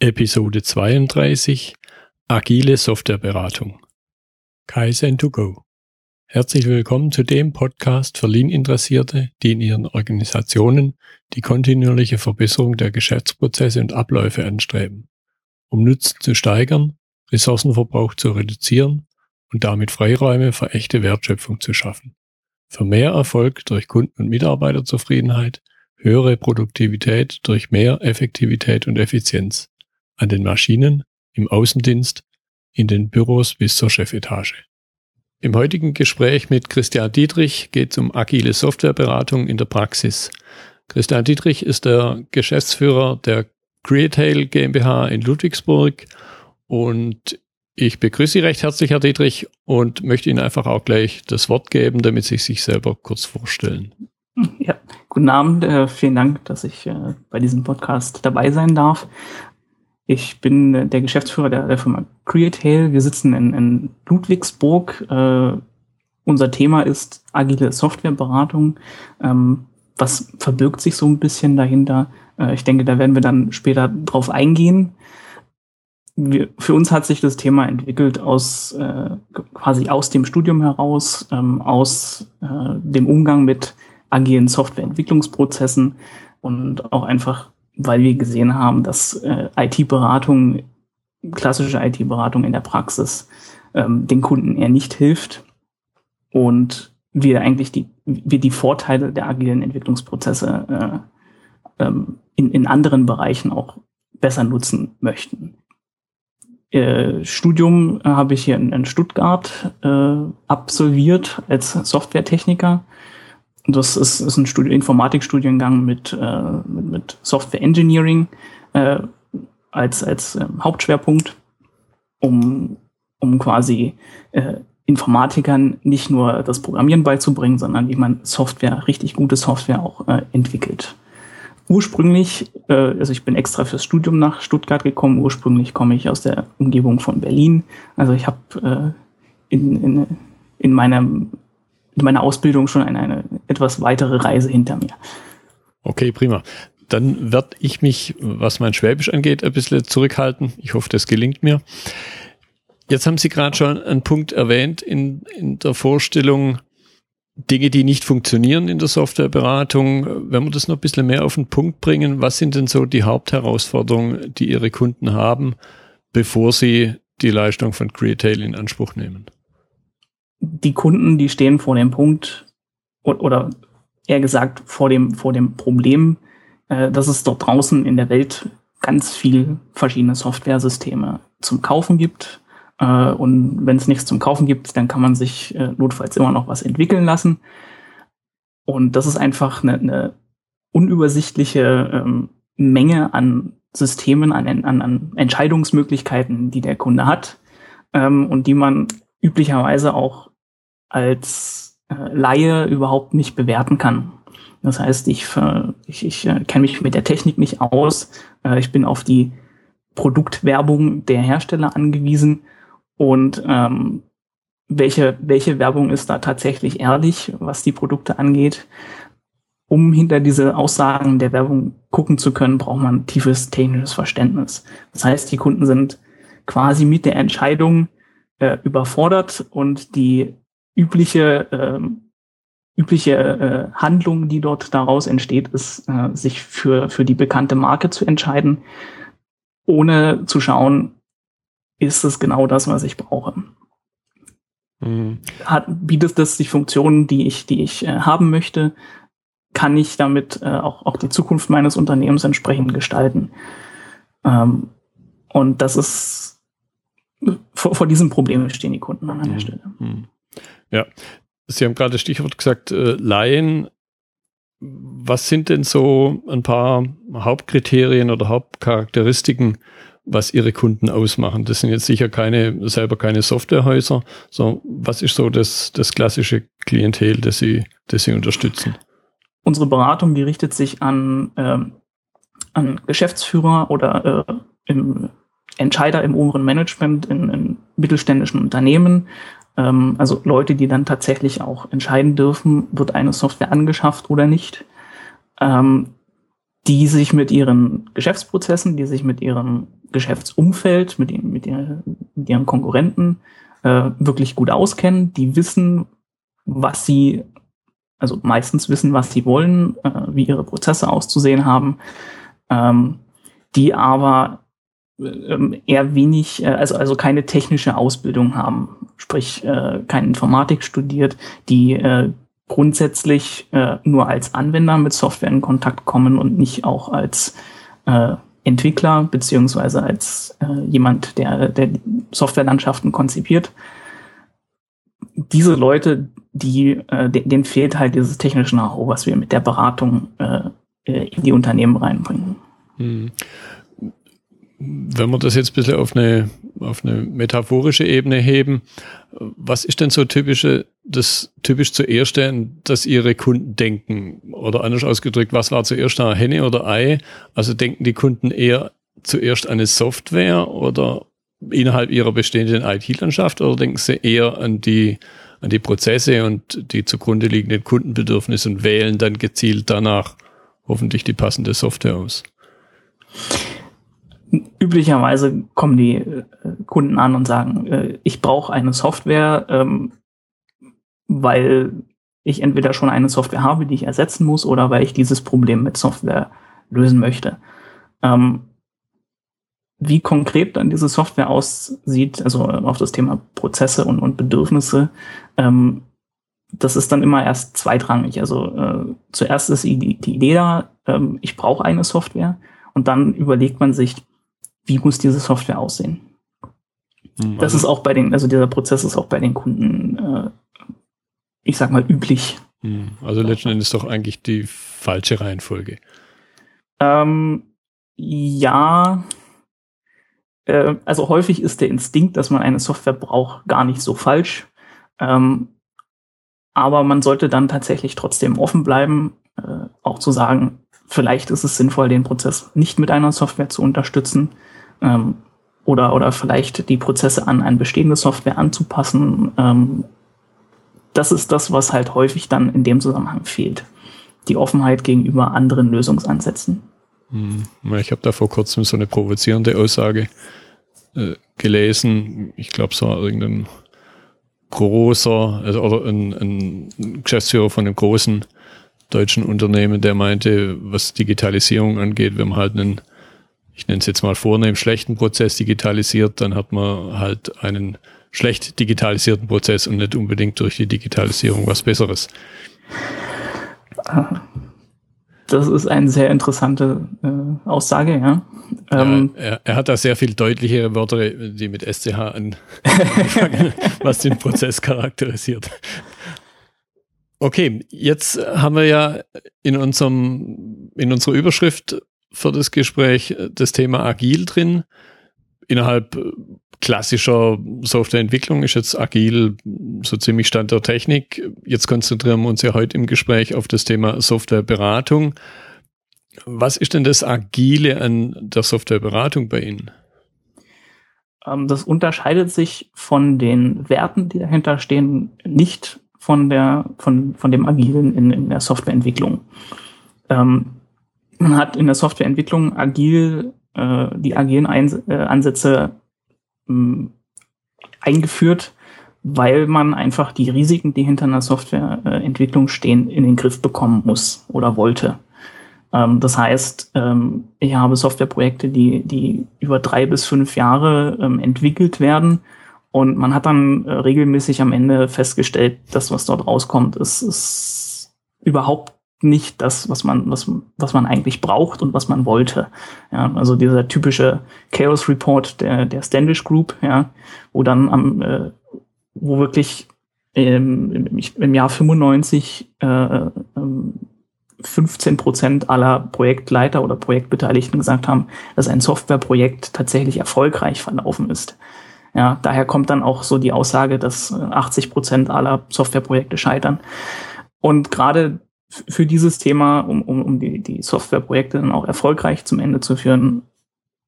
Episode 32 Agile Softwareberatung Kaizen to go. Herzlich willkommen zu dem Podcast für Lean-Interessierte, die in ihren Organisationen die kontinuierliche Verbesserung der Geschäftsprozesse und Abläufe anstreben, um Nutzen zu steigern, Ressourcenverbrauch zu reduzieren und damit Freiräume für echte Wertschöpfung zu schaffen. Für mehr Erfolg durch Kunden- und Mitarbeiterzufriedenheit, höhere Produktivität durch mehr Effektivität und Effizienz an den Maschinen, im Außendienst, in den Büros bis zur Chefetage. Im heutigen Gespräch mit Christian Dietrich geht es um agile Softwareberatung in der Praxis. Christian Dietrich ist der Geschäftsführer der Creatail GmbH in Ludwigsburg und ich begrüße Sie recht herzlich, Herr Dietrich, und möchte Ihnen einfach auch gleich das Wort geben, damit Sie sich selber kurz vorstellen. Ja, guten Abend. Äh, vielen Dank, dass ich äh, bei diesem Podcast dabei sein darf. Ich bin der Geschäftsführer der, der Firma CreateHail. Wir sitzen in, in Ludwigsburg. Äh, unser Thema ist agile Softwareberatung. Ähm, was verbirgt sich so ein bisschen dahinter? Äh, ich denke, da werden wir dann später drauf eingehen. Wir, für uns hat sich das Thema entwickelt aus äh, quasi aus dem Studium heraus, ähm, aus äh, dem Umgang mit agilen Softwareentwicklungsprozessen und auch einfach weil wir gesehen haben, dass äh, IT-Beratung, klassische IT-Beratung in der Praxis ähm, den Kunden eher nicht hilft und wir eigentlich die, wir die Vorteile der agilen Entwicklungsprozesse äh, ähm, in, in anderen Bereichen auch besser nutzen möchten. Äh, Studium habe ich hier in, in Stuttgart äh, absolviert als Softwaretechniker das ist, ist ein Studi Informatikstudiengang mit, äh, mit, Software Engineering äh, als, als äh, Hauptschwerpunkt, um, um quasi äh, Informatikern nicht nur das Programmieren beizubringen, sondern wie man Software, richtig gute Software auch äh, entwickelt. Ursprünglich, äh, also ich bin extra fürs Studium nach Stuttgart gekommen, ursprünglich komme ich aus der Umgebung von Berlin. Also ich habe in, in, in meinem in meiner Ausbildung schon eine, eine etwas weitere Reise hinter mir. Okay, prima. Dann werde ich mich, was mein Schwäbisch angeht, ein bisschen zurückhalten. Ich hoffe, das gelingt mir. Jetzt haben Sie gerade schon einen Punkt erwähnt in, in der Vorstellung, Dinge, die nicht funktionieren in der Softwareberatung. Wenn wir das noch ein bisschen mehr auf den Punkt bringen, was sind denn so die Hauptherausforderungen, die Ihre Kunden haben, bevor sie die Leistung von Creatail in Anspruch nehmen? Die Kunden, die stehen vor dem Punkt oder eher gesagt vor dem, vor dem Problem, äh, dass es dort draußen in der Welt ganz viel verschiedene Softwaresysteme zum Kaufen gibt. Äh, und wenn es nichts zum Kaufen gibt, dann kann man sich äh, notfalls immer noch was entwickeln lassen. Und das ist einfach eine, eine unübersichtliche ähm, Menge an Systemen, an, an, an Entscheidungsmöglichkeiten, die der Kunde hat ähm, und die man üblicherweise auch als äh, Laie überhaupt nicht bewerten kann. Das heißt, ich, ich, ich äh, kenne mich mit der Technik nicht aus. Äh, ich bin auf die Produktwerbung der Hersteller angewiesen und ähm, welche, welche Werbung ist da tatsächlich ehrlich, was die Produkte angeht. Um hinter diese Aussagen der Werbung gucken zu können, braucht man tiefes technisches Verständnis. Das heißt, die Kunden sind quasi mit der Entscheidung äh, überfordert und die übliche ähm, übliche äh, Handlung, die dort daraus entsteht, ist, äh, sich für, für die bekannte Marke zu entscheiden, ohne zu schauen, ist es genau das, was ich brauche. Mhm. Hat, bietet das die Funktionen, die ich, die ich äh, haben möchte, kann ich damit äh, auch, auch die Zukunft meines Unternehmens entsprechend gestalten. Ähm, und das ist vor, vor diesem Problem stehen die Kunden an einer mhm. Stelle. Mhm. Ja, Sie haben gerade das Stichwort gesagt, äh, Laien. Was sind denn so ein paar Hauptkriterien oder Hauptcharakteristiken, was Ihre Kunden ausmachen? Das sind jetzt sicher keine, selber keine Softwarehäuser, sondern was ist so das, das klassische Klientel, das Sie, das Sie unterstützen? Unsere Beratung, die richtet sich an, ähm, an Geschäftsführer oder äh, im Entscheider im oberen Management in, in mittelständischen Unternehmen, ähm, also Leute, die dann tatsächlich auch entscheiden dürfen, wird eine Software angeschafft oder nicht, ähm, die sich mit ihren Geschäftsprozessen, die sich mit ihren Geschäftsumfeld, mit, mit, der, mit ihren Konkurrenten äh, wirklich gut auskennen, die wissen, was sie, also meistens wissen, was sie wollen, äh, wie ihre Prozesse auszusehen haben, ähm, die aber eher wenig, äh, also, also keine technische Ausbildung haben, sprich äh, kein Informatik studiert, die äh, grundsätzlich äh, nur als Anwender mit Software in Kontakt kommen und nicht auch als äh, Entwickler beziehungsweise als äh, jemand, der, der Softwarelandschaften konzipiert. Diese Leute, die, äh, denen fehlt halt dieses technische Know-how, was wir mit der Beratung äh, äh in die Unternehmen reinbringen. Hm. Wenn wir das jetzt ein bisschen auf eine, auf eine metaphorische Ebene heben, was ist denn so typische, das typisch zuerst, dass Ihre Kunden denken? Oder anders ausgedrückt, was war zuerst da, Henne oder Ei? Also denken die Kunden eher zuerst an eine Software oder innerhalb ihrer bestehenden IT-Landschaft oder denken sie eher an die, an die Prozesse und die zugrunde liegenden Kundenbedürfnisse und wählen dann gezielt danach hoffentlich die passende Software aus? Üblicherweise kommen die äh, Kunden an und sagen, äh, ich brauche eine Software, ähm, weil ich entweder schon eine Software habe, die ich ersetzen muss, oder weil ich dieses Problem mit Software lösen möchte. Ähm, wie konkret dann diese Software aussieht, also auf das Thema Prozesse und, und Bedürfnisse, ähm, das ist dann immer erst zweitrangig. Also äh, zuerst ist die, die Idee da, ähm, ich brauche eine Software und dann überlegt man sich, wie muss diese Software aussehen. Mhm. Das ist auch bei den, also dieser Prozess ist auch bei den Kunden, äh, ich sag mal, üblich. Mhm. Also letzten Endes doch eigentlich die falsche Reihenfolge. Ähm, ja, äh, also häufig ist der Instinkt, dass man eine Software braucht, gar nicht so falsch. Ähm, aber man sollte dann tatsächlich trotzdem offen bleiben, äh, auch zu sagen, vielleicht ist es sinnvoll, den Prozess nicht mit einer Software zu unterstützen ähm, oder, oder vielleicht die Prozesse an eine bestehende Software anzupassen. Ähm, das ist das, was halt häufig dann in dem Zusammenhang fehlt. Die Offenheit gegenüber anderen Lösungsansätzen. Hm. Ich habe da vor kurzem so eine provozierende Aussage äh, gelesen. Ich glaube, es war irgendein großer also, oder ein, ein Geschäftsführer von einem großen deutschen Unternehmen, der meinte, was Digitalisierung angeht, wir haben halt einen ich nenne es jetzt mal vornehm, schlechten Prozess digitalisiert, dann hat man halt einen schlecht digitalisierten Prozess und nicht unbedingt durch die Digitalisierung was Besseres. Das ist eine sehr interessante äh, Aussage, ja. Ähm, ja er, er, hat da sehr viel deutlichere Wörter, die mit SCH anfangen, was den Prozess charakterisiert. Okay, jetzt haben wir ja in unserem, in unserer Überschrift für das Gespräch äh, das Thema Agil drin. Innerhalb äh, klassischer Softwareentwicklung ist jetzt Agil so ziemlich Stand der Technik. Jetzt konzentrieren wir uns ja heute im Gespräch auf das Thema Softwareberatung. Was ist denn das Agile an der Softwareberatung bei Ihnen? Ähm, das unterscheidet sich von den Werten, die dahinter stehen, nicht von der, von, von dem Agilen in, in der Softwareentwicklung. Ähm, man hat in der Softwareentwicklung agil, äh, die agilen Eins äh, Ansätze mh, eingeführt, weil man einfach die Risiken, die hinter einer Softwareentwicklung stehen, in den Griff bekommen muss oder wollte. Ähm, das heißt, ähm, ich habe Softwareprojekte, die, die über drei bis fünf Jahre ähm, entwickelt werden. Und man hat dann äh, regelmäßig am Ende festgestellt, dass was dort rauskommt, ist, ist überhaupt nicht das, was man, was, was man eigentlich braucht und was man wollte. Ja, also dieser typische Chaos Report der, der Standish Group, ja, wo dann am, äh, wo wirklich ähm, im, Jahr 95 äh, 15 ähm, Prozent aller Projektleiter oder Projektbeteiligten gesagt haben, dass ein Softwareprojekt tatsächlich erfolgreich verlaufen ist. Ja, daher kommt dann auch so die Aussage, dass 80 Prozent aller Softwareprojekte scheitern. Und gerade für dieses Thema, um, um, um die, die Softwareprojekte dann auch erfolgreich zum Ende zu führen,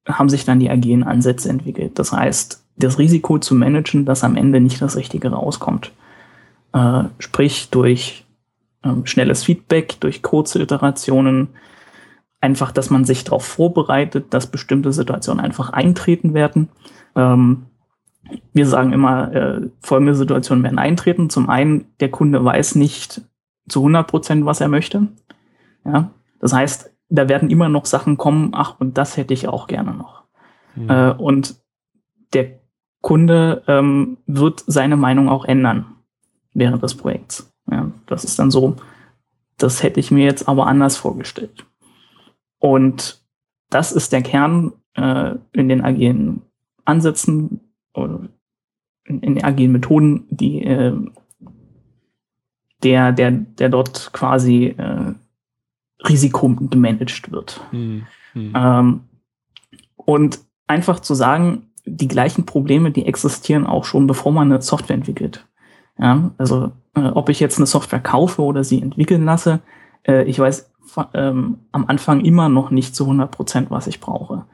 haben sich dann die agilen Ansätze entwickelt. Das heißt, das Risiko zu managen, dass am Ende nicht das Richtige rauskommt. Äh, sprich durch ähm, schnelles Feedback, durch kurze Iterationen, einfach, dass man sich darauf vorbereitet, dass bestimmte Situationen einfach eintreten werden. Ähm, wir sagen immer, äh, folgende Situationen werden eintreten. Zum einen, der Kunde weiß nicht zu 100 Prozent, was er möchte. Ja, das heißt, da werden immer noch Sachen kommen, ach, und das hätte ich auch gerne noch. Mhm. Äh, und der Kunde ähm, wird seine Meinung auch ändern während des Projekts. Ja, das ist dann so, das hätte ich mir jetzt aber anders vorgestellt. Und das ist der Kern äh, in den agilen Ansätzen oder in, in den agilen Methoden, die äh, der, der, der dort quasi äh, Risiko gemanagt wird. Mhm. Mhm. Ähm, und einfach zu sagen, die gleichen Probleme, die existieren auch schon, bevor man eine Software entwickelt. Ja, also äh, ob ich jetzt eine Software kaufe oder sie entwickeln lasse, äh, ich weiß ähm, am Anfang immer noch nicht zu 100 Prozent, was ich brauche.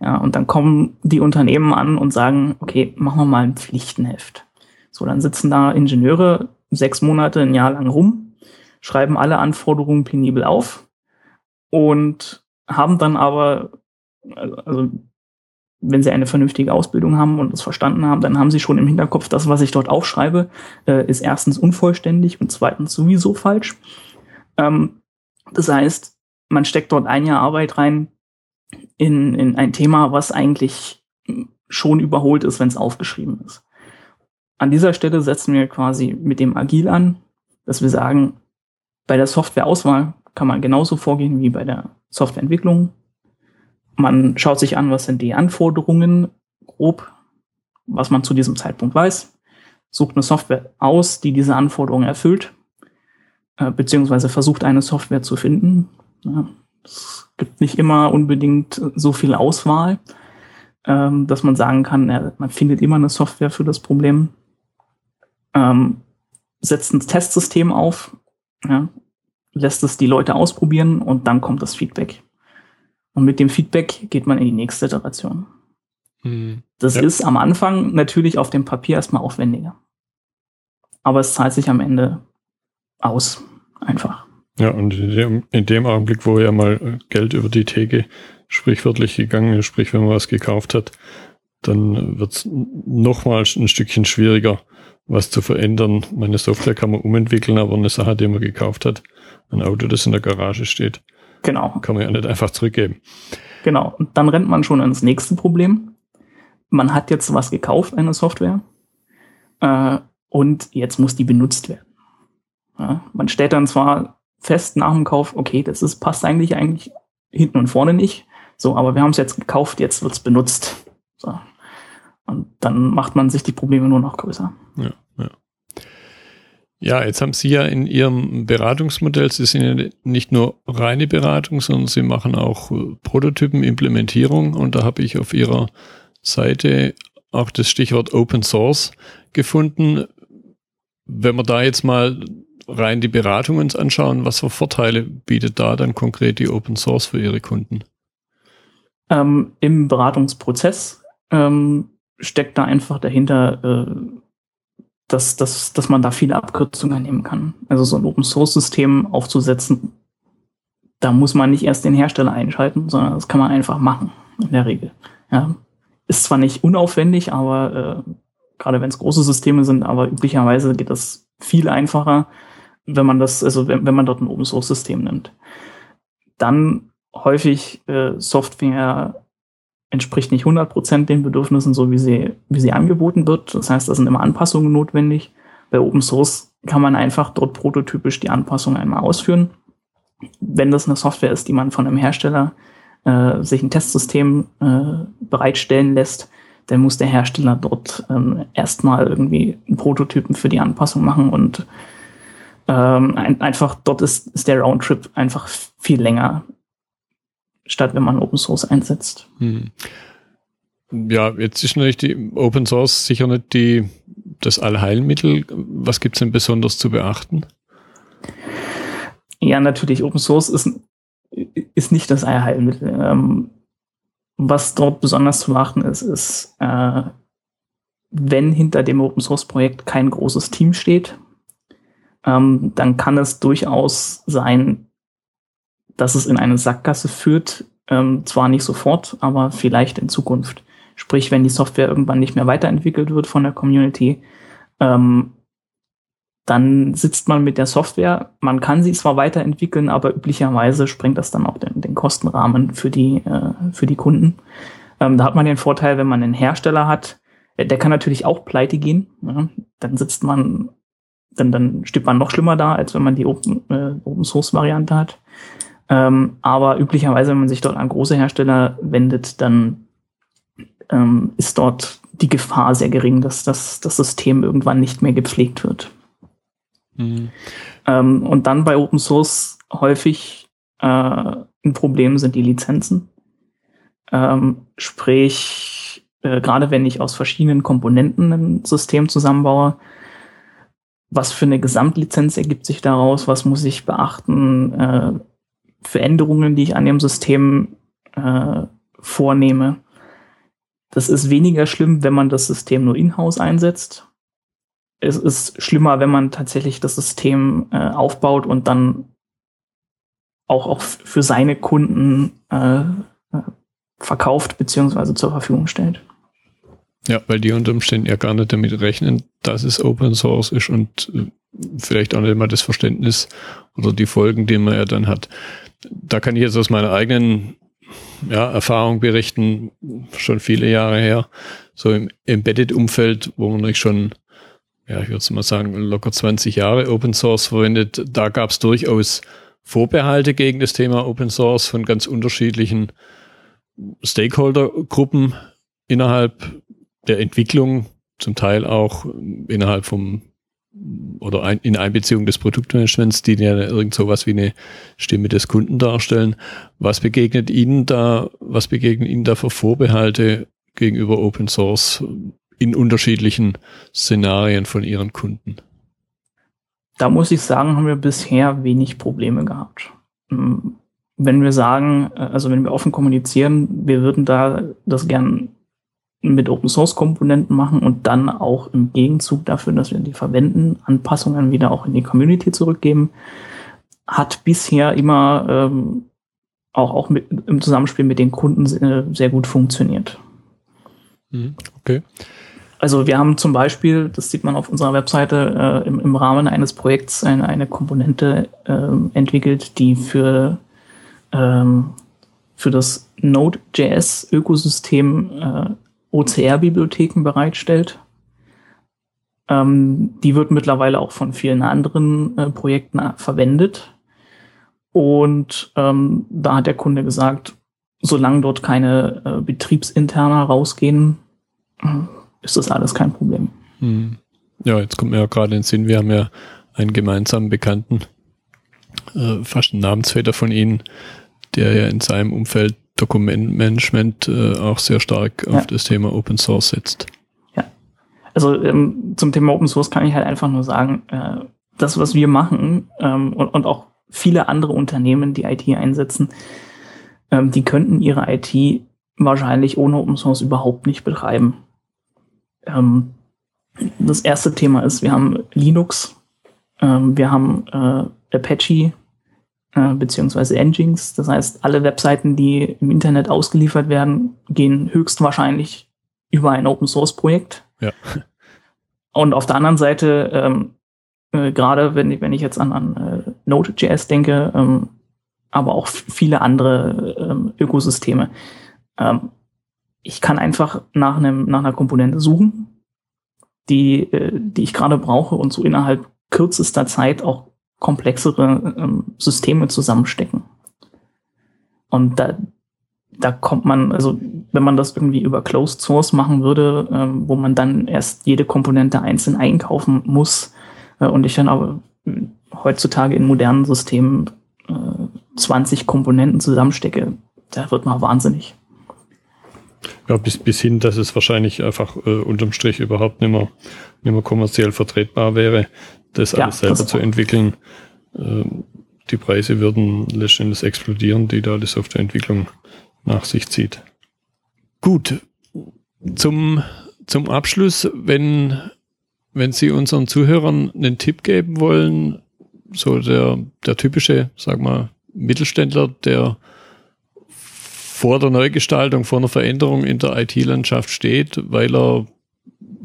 Ja, und dann kommen die Unternehmen an und sagen, okay, machen wir mal ein Pflichtenheft. So, dann sitzen da Ingenieure sechs Monate, ein Jahr lang rum, schreiben alle Anforderungen penibel auf und haben dann aber, also wenn sie eine vernünftige Ausbildung haben und es verstanden haben, dann haben sie schon im Hinterkopf, das, was ich dort aufschreibe, äh, ist erstens unvollständig und zweitens sowieso falsch. Ähm, das heißt, man steckt dort ein Jahr Arbeit rein in, in ein Thema, was eigentlich schon überholt ist, wenn es aufgeschrieben ist. An dieser Stelle setzen wir quasi mit dem Agil an, dass wir sagen, bei der Softwareauswahl kann man genauso vorgehen wie bei der Softwareentwicklung. Man schaut sich an, was sind die Anforderungen grob, was man zu diesem Zeitpunkt weiß, sucht eine Software aus, die diese Anforderungen erfüllt, äh, beziehungsweise versucht eine Software zu finden. Ja, es gibt nicht immer unbedingt so viel Auswahl, ähm, dass man sagen kann, ja, man findet immer eine Software für das Problem ähm, setzt ein Testsystem auf, ja, lässt es die Leute ausprobieren und dann kommt das Feedback. Und mit dem Feedback geht man in die nächste Iteration. Mhm. Das ja. ist am Anfang natürlich auf dem Papier erstmal aufwendiger. Aber es zahlt sich am Ende aus. Einfach. Ja, und in dem, in dem Augenblick, wo ja mal Geld über die Theke sprichwörtlich gegangen ist, sprich, wenn man was gekauft hat, dann wird es nochmal ein Stückchen schwieriger, was zu verändern. Meine Software kann man umentwickeln, aber eine Sache, die man gekauft hat, ein Auto, das in der Garage steht, genau. kann man ja nicht einfach zurückgeben. Genau. Und dann rennt man schon ins nächste Problem. Man hat jetzt was gekauft, eine Software, äh, und jetzt muss die benutzt werden. Ja, man stellt dann zwar fest nach dem Kauf, okay, das ist, passt eigentlich eigentlich hinten und vorne nicht. So, aber wir haben es jetzt gekauft, jetzt wird's benutzt. So. Und dann macht man sich die Probleme nur noch größer. Ja, ja. Ja, jetzt haben Sie ja in Ihrem Beratungsmodell, Sie sind ja nicht nur reine Beratung, sondern Sie machen auch äh, Prototypen, Implementierung und da habe ich auf Ihrer Seite auch das Stichwort Open Source gefunden. Wenn wir da jetzt mal rein die Beratung uns anschauen, was für Vorteile bietet da dann konkret die Open Source für Ihre Kunden? Ähm, Im Beratungsprozess ähm, steckt da einfach dahinter, äh, dass, dass, dass man da viele Abkürzungen nehmen kann. Also so ein Open Source System aufzusetzen, da muss man nicht erst den Hersteller einschalten, sondern das kann man einfach machen, in der Regel. Ja. Ist zwar nicht unaufwendig, aber äh, gerade wenn es große Systeme sind, aber üblicherweise geht das viel einfacher, wenn man das, also wenn, wenn man dort ein Open Source System nimmt. Dann häufig äh, Software entspricht nicht 100% den Bedürfnissen, so wie sie, wie sie angeboten wird. Das heißt, da sind immer Anpassungen notwendig. Bei Open Source kann man einfach dort prototypisch die Anpassungen einmal ausführen. Wenn das eine Software ist, die man von einem Hersteller äh, sich ein Testsystem äh, bereitstellen lässt, dann muss der Hersteller dort ähm, erstmal irgendwie einen Prototypen für die Anpassung machen und ähm, ein, einfach dort ist, ist der Roundtrip einfach viel länger statt wenn man Open Source einsetzt. Hm. Ja, jetzt ist natürlich die Open Source sicher nicht die, das Allheilmittel. Was gibt es denn besonders zu beachten? Ja, natürlich, Open Source ist, ist nicht das Allheilmittel. Ähm, was dort besonders zu beachten ist, ist, äh, wenn hinter dem Open Source Projekt kein großes Team steht, ähm, dann kann es durchaus sein, dass es in eine Sackgasse führt, ähm, zwar nicht sofort, aber vielleicht in Zukunft. Sprich, wenn die Software irgendwann nicht mehr weiterentwickelt wird von der Community, ähm, dann sitzt man mit der Software. Man kann sie zwar weiterentwickeln, aber üblicherweise sprengt das dann auch den, den Kostenrahmen für die, äh, für die Kunden. Ähm, da hat man den Vorteil, wenn man einen Hersteller hat, der, der kann natürlich auch pleite gehen. Ja? Dann sitzt man, dann, dann steht man noch schlimmer da, als wenn man die Open, äh, Open Source Variante hat. Ähm, aber üblicherweise, wenn man sich dort an große Hersteller wendet, dann ähm, ist dort die Gefahr sehr gering, dass das, das System irgendwann nicht mehr gepflegt wird. Mhm. Ähm, und dann bei Open Source häufig äh, ein Problem sind die Lizenzen. Ähm, sprich, äh, gerade wenn ich aus verschiedenen Komponenten ein System zusammenbaue, was für eine Gesamtlizenz ergibt sich daraus, was muss ich beachten, äh, Veränderungen, die ich an dem System äh, vornehme. Das ist weniger schlimm, wenn man das System nur in-house einsetzt es ist schlimmer, wenn man tatsächlich das System äh, aufbaut und dann auch, auch für seine Kunden äh, äh, verkauft beziehungsweise zur Verfügung stellt. Ja, weil die unter Umständen ja gar nicht damit rechnen, dass es Open Source ist und äh, vielleicht auch nicht immer das Verständnis oder die Folgen, die man ja dann hat. Da kann ich jetzt aus meiner eigenen ja, Erfahrung berichten, schon viele Jahre her, so im Embedded-Umfeld, wo man nicht schon ja, ich würde mal sagen, locker 20 Jahre Open Source verwendet. Da gab es durchaus Vorbehalte gegen das Thema Open Source von ganz unterschiedlichen Stakeholder-Gruppen innerhalb der Entwicklung, zum Teil auch innerhalb vom oder ein, in Einbeziehung des Produktmanagements, die ja irgend so was wie eine Stimme des Kunden darstellen. Was begegnet Ihnen da, was begegnen Ihnen da für Vorbehalte gegenüber Open Source in unterschiedlichen Szenarien von ihren Kunden? Da muss ich sagen, haben wir bisher wenig Probleme gehabt. Hm, wenn wir sagen, äh, also wenn wir offen kommunizieren, wir würden da das gern mit Open Source Komponenten machen und dann auch im Gegenzug dafür, dass wir die verwenden, Anpassungen wieder auch in die Community zurückgeben, hat bisher immer ähm, auch, auch mit, im Zusammenspiel mit den Kunden äh, sehr gut funktioniert. Mhm, okay. Also wir haben zum Beispiel, das sieht man auf unserer Webseite, äh, im, im, Rahmen eines Projekts eine, eine Komponente äh, entwickelt, die für, ähm, für das Node.js-Ökosystem äh, OCR-Bibliotheken bereitstellt. Ähm, die wird mittlerweile auch von vielen anderen äh, Projekten äh, verwendet. Und ähm, da hat der Kunde gesagt, solange dort keine äh, Betriebsinterner rausgehen, ist das alles kein Problem. Hm. Ja, jetzt kommt mir ja gerade in den Sinn, wir haben ja einen gemeinsamen Bekannten, äh, fast ein Namensväter von Ihnen, der ja in seinem Umfeld Dokumentmanagement äh, auch sehr stark ja. auf das Thema Open Source setzt. Ja, also ähm, zum Thema Open Source kann ich halt einfach nur sagen, äh, das, was wir machen ähm, und, und auch viele andere Unternehmen, die IT einsetzen, ähm, die könnten ihre IT wahrscheinlich ohne Open Source überhaupt nicht betreiben. Ähm, das erste Thema ist, wir haben Linux, ähm, wir haben äh, Apache äh, beziehungsweise Nginx. Das heißt, alle Webseiten, die im Internet ausgeliefert werden, gehen höchstwahrscheinlich über ein Open Source Projekt. Ja. Und auf der anderen Seite, ähm, äh, gerade wenn ich, wenn ich jetzt an, an äh, Node.js denke, ähm, aber auch viele andere ähm, Ökosysteme. Ähm, ich kann einfach nach einem nach einer Komponente suchen, die äh, die ich gerade brauche und so innerhalb kürzester Zeit auch komplexere ähm, Systeme zusammenstecken. Und da da kommt man, also wenn man das irgendwie über Closed Source machen würde, ähm, wo man dann erst jede Komponente einzeln einkaufen muss äh, und ich dann aber heutzutage in modernen Systemen äh, 20 Komponenten zusammenstecke, da wird man wahnsinnig. Ja, bis, bis hin, dass es wahrscheinlich einfach äh, unterm Strich überhaupt nicht mehr, nicht mehr kommerziell vertretbar wäre, das ja, alles selber zu entwickeln. Äh, die Preise würden letztendlich explodieren, die da die Softwareentwicklung nach sich zieht. Gut, zum, zum Abschluss, wenn, wenn Sie unseren Zuhörern einen Tipp geben wollen, so der, der typische, sag mal, Mittelständler, der vor der Neugestaltung, vor einer Veränderung in der IT-Landschaft steht, weil er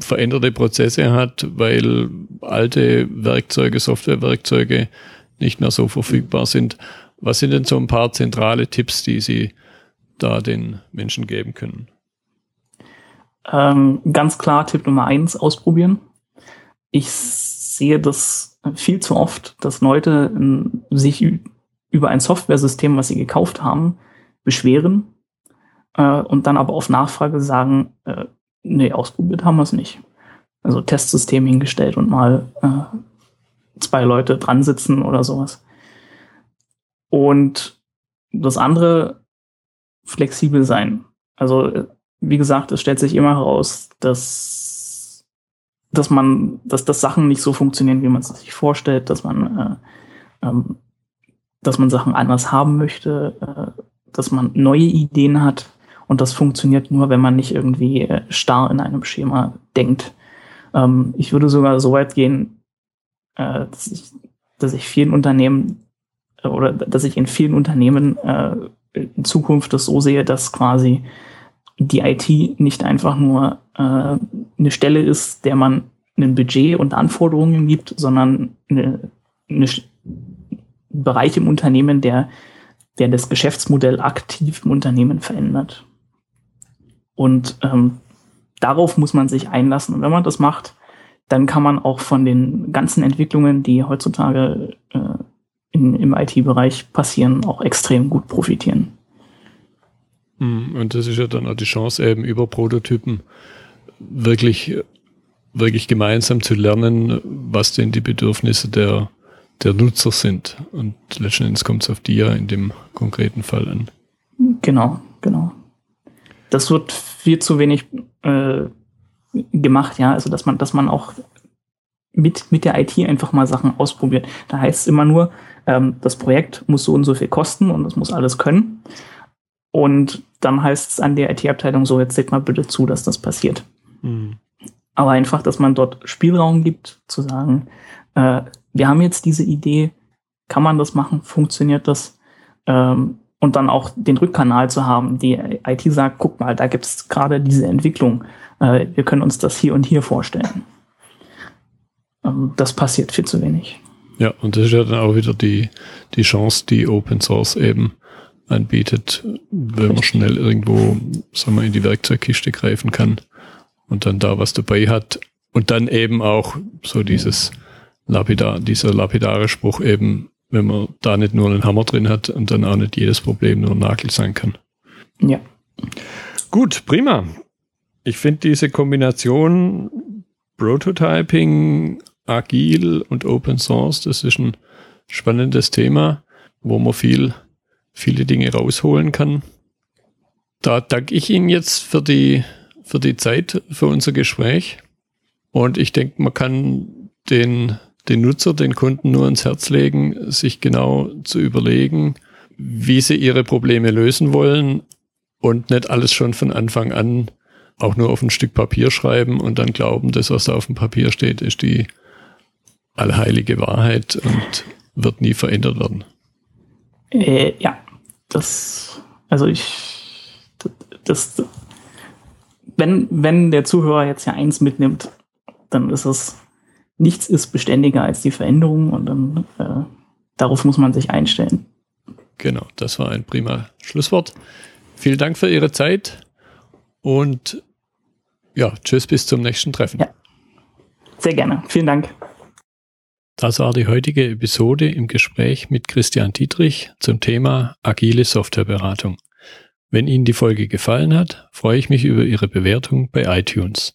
veränderte Prozesse hat, weil alte Werkzeuge, Softwarewerkzeuge nicht mehr so verfügbar sind. Was sind denn so ein paar zentrale Tipps, die Sie da den Menschen geben können? Ähm, ganz klar, Tipp Nummer eins, ausprobieren. Ich sehe das viel zu oft, dass Leute ähm, sich über ein Softwaresystem, was sie gekauft haben, beschweren äh, und dann aber auf Nachfrage sagen, äh, nee, ausprobiert haben wir es nicht. Also Testsystem hingestellt und mal äh, zwei Leute dran sitzen oder sowas. Und das andere, flexibel sein. Also wie gesagt, es stellt sich immer heraus, dass, dass man, dass das Sachen nicht so funktionieren, wie man es sich vorstellt, dass man, äh, ähm, dass man Sachen anders haben möchte, äh, dass man neue Ideen hat und das funktioniert nur, wenn man nicht irgendwie äh, starr in einem Schema denkt. Ähm, ich würde sogar so weit gehen, äh, dass, ich, dass ich vielen Unternehmen äh, oder dass ich in vielen Unternehmen äh, in Zukunft das so sehe, dass quasi die IT nicht einfach nur äh, eine Stelle ist, der man ein Budget und Anforderungen gibt, sondern eine Bereich im Unternehmen, der, der das Geschäftsmodell aktiv im Unternehmen verändert. Und ähm, darauf muss man sich einlassen. Und wenn man das macht, dann kann man auch von den ganzen Entwicklungen, die heutzutage äh, in, im IT-Bereich passieren, auch extrem gut profitieren. Hm, und das ist ja dann auch die Chance, eben über Prototypen wirklich, wirklich gemeinsam zu lernen, was denn die Bedürfnisse der, der Nutzer sind. Und letzten Endes kommt es auf die ja in dem konkreten Fall an. Genau, genau. Das wird viel zu wenig äh, gemacht, ja. Also dass man, dass man auch mit, mit der IT einfach mal Sachen ausprobiert. Da heißt es immer nur, ähm, das Projekt muss so und so viel kosten und das muss alles können. Und dann heißt es an der IT-Abteilung so, jetzt seht mal bitte zu, dass das passiert. Mhm. Aber einfach, dass man dort Spielraum gibt, zu sagen, äh, wir haben jetzt diese Idee, kann man das machen, funktioniert das? Ähm, und dann auch den Rückkanal zu haben, die IT sagt, guck mal, da gibt es gerade diese Entwicklung, äh, wir können uns das hier und hier vorstellen. Ähm, das passiert viel zu wenig. Ja, und das ist ja dann auch wieder die, die Chance, die Open Source eben anbietet, wenn man schnell irgendwo, sagen wir, in die Werkzeugkiste greifen kann und dann da was dabei hat. Und dann eben auch so dieses lapidar, dieser lapidare Spruch eben, wenn man da nicht nur einen Hammer drin hat und dann auch nicht jedes Problem nur ein Nagel sein kann. Ja. Gut, prima. Ich finde diese Kombination Prototyping, Agil und Open Source, das ist ein spannendes Thema, wo man viel viele Dinge rausholen kann. Da danke ich Ihnen jetzt für die, für die Zeit, für unser Gespräch. Und ich denke, man kann den, den Nutzer, den Kunden nur ans Herz legen, sich genau zu überlegen, wie sie ihre Probleme lösen wollen und nicht alles schon von Anfang an auch nur auf ein Stück Papier schreiben und dann glauben, das, was da auf dem Papier steht, ist die allheilige Wahrheit und wird nie verändert werden. Äh, ja, das, also ich, das, wenn, wenn der Zuhörer jetzt ja eins mitnimmt, dann ist es, nichts ist beständiger als die Veränderung und dann äh, darauf muss man sich einstellen. Genau, das war ein prima Schlusswort. Vielen Dank für Ihre Zeit und ja, tschüss, bis zum nächsten Treffen. Ja. Sehr gerne. Vielen Dank. Das war die heutige Episode im Gespräch mit Christian Dietrich zum Thema agile Softwareberatung. Wenn Ihnen die Folge gefallen hat, freue ich mich über Ihre Bewertung bei iTunes.